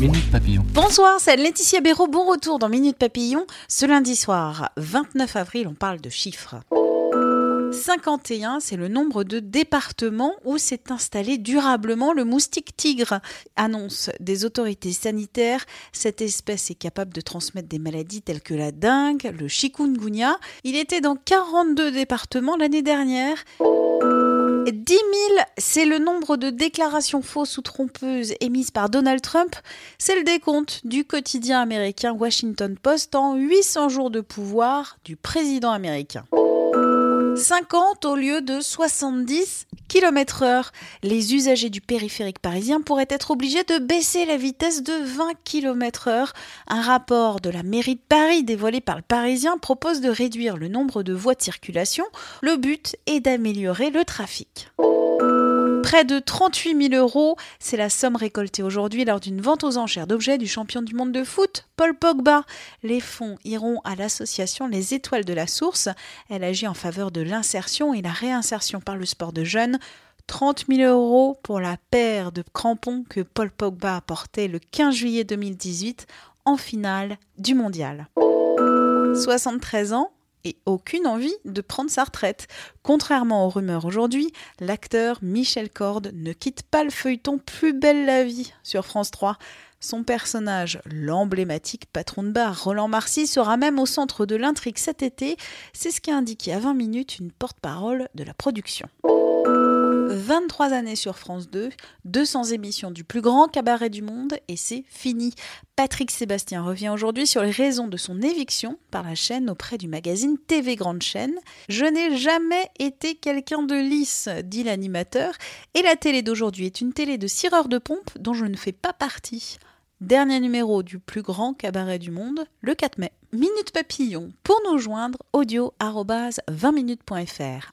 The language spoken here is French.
Minute Papillon. Bonsoir, c'est Laetitia Béraud. Bon retour dans Minute Papillon. Ce lundi soir, 29 avril, on parle de chiffres. 51, c'est le nombre de départements où s'est installé durablement le moustique tigre. Annonce des autorités sanitaires, cette espèce est capable de transmettre des maladies telles que la dengue, le chikungunya. Il était dans 42 départements l'année dernière. 10 000, c'est le nombre de déclarations fausses ou trompeuses émises par Donald Trump. C'est le décompte du quotidien américain Washington Post en 800 jours de pouvoir du président américain. 50 au lieu de 70 km heure. Les usagers du périphérique parisien pourraient être obligés de baisser la vitesse de 20 km heure. Un rapport de la mairie de Paris dévoilé par le Parisien propose de réduire le nombre de voies de circulation. Le but est d'améliorer le trafic. Près de 38 000 euros, c'est la somme récoltée aujourd'hui lors d'une vente aux enchères d'objets du champion du monde de foot, Paul Pogba. Les fonds iront à l'association Les Étoiles de la Source. Elle agit en faveur de l'insertion et la réinsertion par le sport de jeunes. 30 000 euros pour la paire de crampons que Paul Pogba a porté le 15 juillet 2018 en finale du mondial. 73 ans, et aucune envie de prendre sa retraite. Contrairement aux rumeurs aujourd'hui, l'acteur Michel Corde ne quitte pas le feuilleton Plus belle la vie sur France 3. Son personnage, l'emblématique patron de bar Roland Marcy, sera même au centre de l'intrigue cet été. C'est ce qu'a indiqué à 20 minutes une porte-parole de la production. 23 années sur France 2, 200 émissions du plus grand cabaret du monde et c'est fini. Patrick Sébastien revient aujourd'hui sur les raisons de son éviction par la chaîne auprès du magazine TV Grande Chaîne. Je n'ai jamais été quelqu'un de lisse, dit l'animateur, et la télé d'aujourd'hui est une télé de cireur de pompe dont je ne fais pas partie. Dernier numéro du plus grand cabaret du monde, le 4 mai. Minute Papillon. Pour nous joindre, audio 20minutes.fr.